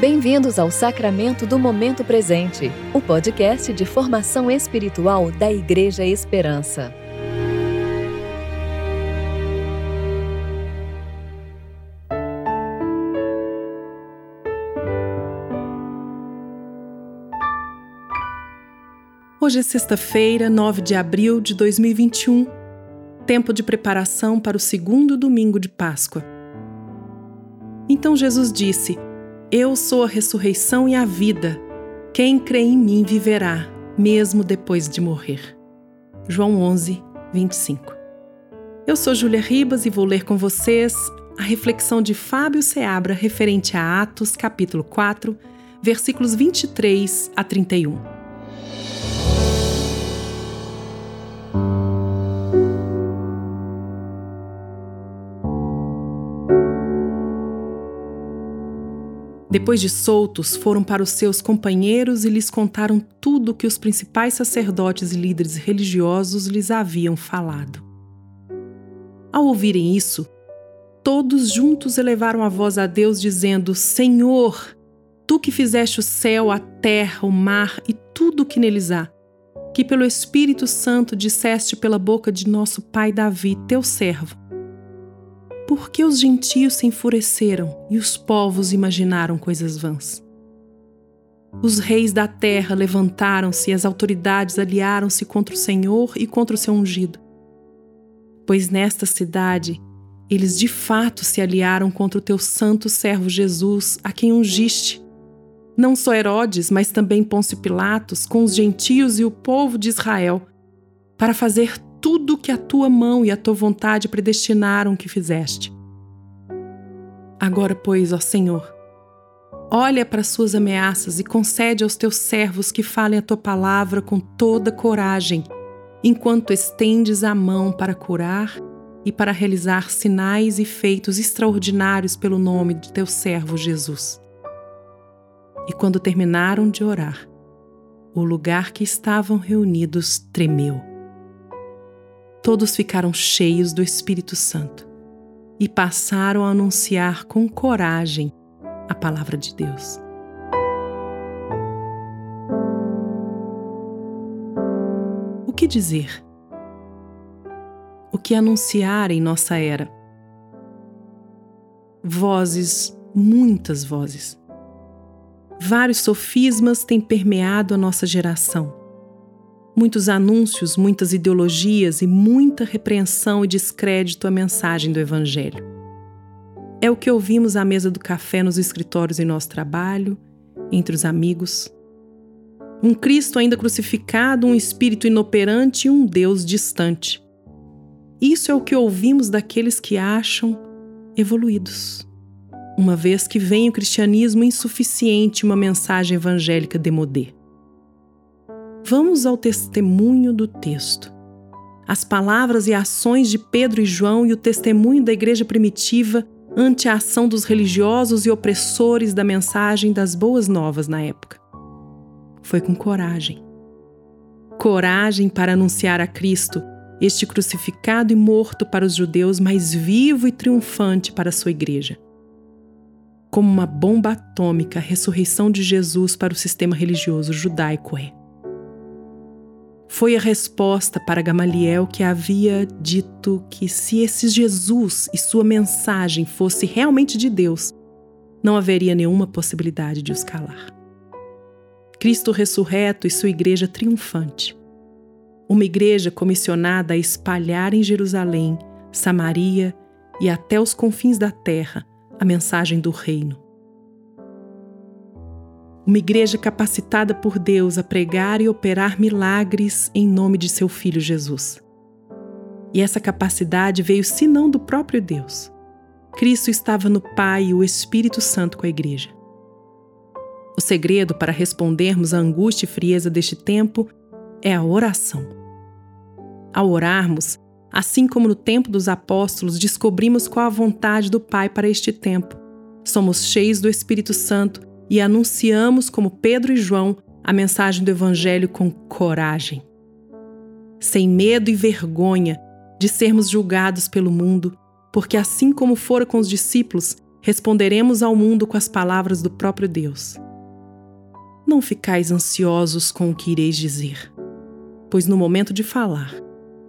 Bem-vindos ao Sacramento do Momento Presente, o podcast de formação espiritual da Igreja Esperança. Hoje é sexta-feira, 9 de abril de 2021, tempo de preparação para o segundo domingo de Páscoa. Então Jesus disse: Eu sou a ressurreição e a vida. Quem crê em mim viverá, mesmo depois de morrer. João 11, 25. Eu sou Júlia Ribas e vou ler com vocês a reflexão de Fábio Seabra referente a Atos, capítulo 4, versículos 23 a 31. Depois de soltos, foram para os seus companheiros e lhes contaram tudo o que os principais sacerdotes e líderes religiosos lhes haviam falado. Ao ouvirem isso, todos juntos elevaram a voz a Deus, dizendo: Senhor, tu que fizeste o céu, a terra, o mar e tudo o que neles há, que pelo Espírito Santo disseste pela boca de nosso pai Davi, teu servo por que os gentios se enfureceram e os povos imaginaram coisas vãs? Os reis da terra levantaram-se e as autoridades aliaram-se contra o Senhor e contra o seu ungido. Pois nesta cidade eles de fato se aliaram contra o teu santo servo Jesus, a quem ungiste. Não só Herodes, mas também Pôncio Pilatos, com os gentios e o povo de Israel, para fazer tudo que a tua mão e a tua vontade predestinaram que fizeste. Agora, pois, ó Senhor, olha para as suas ameaças e concede aos teus servos que falem a tua palavra com toda coragem, enquanto estendes a mão para curar e para realizar sinais e feitos extraordinários pelo nome de teu servo Jesus. E quando terminaram de orar, o lugar que estavam reunidos tremeu todos ficaram cheios do Espírito Santo e passaram a anunciar com coragem a palavra de Deus. O que dizer? O que anunciar em nossa era? Vozes, muitas vozes. Vários sofismas têm permeado a nossa geração muitos anúncios, muitas ideologias e muita repreensão e descrédito à mensagem do Evangelho. É o que ouvimos à mesa do café nos escritórios em nosso trabalho, entre os amigos. Um Cristo ainda crucificado, um espírito inoperante e um Deus distante. Isso é o que ouvimos daqueles que acham evoluídos. Uma vez que vem o cristianismo insuficiente uma mensagem evangélica demodê. Vamos ao testemunho do texto. As palavras e ações de Pedro e João e o testemunho da igreja primitiva ante a ação dos religiosos e opressores da mensagem das boas novas na época. Foi com coragem. Coragem para anunciar a Cristo, este crucificado e morto para os judeus, mas vivo e triunfante para a sua igreja. Como uma bomba atômica, a ressurreição de Jesus para o sistema religioso judaico é foi a resposta para Gamaliel que havia dito que se esse Jesus e sua mensagem fosse realmente de Deus, não haveria nenhuma possibilidade de os calar. Cristo ressurreto e sua igreja triunfante. Uma igreja comissionada a espalhar em Jerusalém, Samaria e até os confins da terra a mensagem do reino uma igreja capacitada por Deus a pregar e operar milagres em nome de seu Filho Jesus. E essa capacidade veio senão do próprio Deus. Cristo estava no Pai e o Espírito Santo com a igreja. O segredo para respondermos à angústia e frieza deste tempo é a oração. Ao orarmos, assim como no tempo dos apóstolos, descobrimos qual a vontade do Pai para este tempo. Somos cheios do Espírito Santo e anunciamos, como Pedro e João, a mensagem do Evangelho com coragem. Sem medo e vergonha de sermos julgados pelo mundo, porque assim como fora com os discípulos, responderemos ao mundo com as palavras do próprio Deus. Não ficais ansiosos com o que ireis dizer, pois no momento de falar,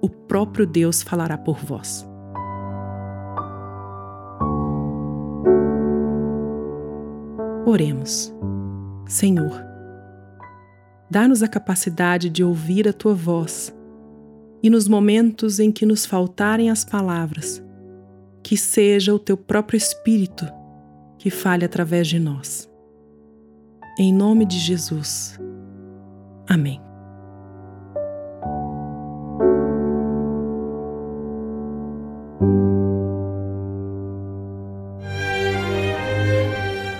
o próprio Deus falará por vós. Oremos. Senhor, dá-nos a capacidade de ouvir a tua voz e nos momentos em que nos faltarem as palavras, que seja o teu próprio Espírito que fale através de nós. Em nome de Jesus. Amém.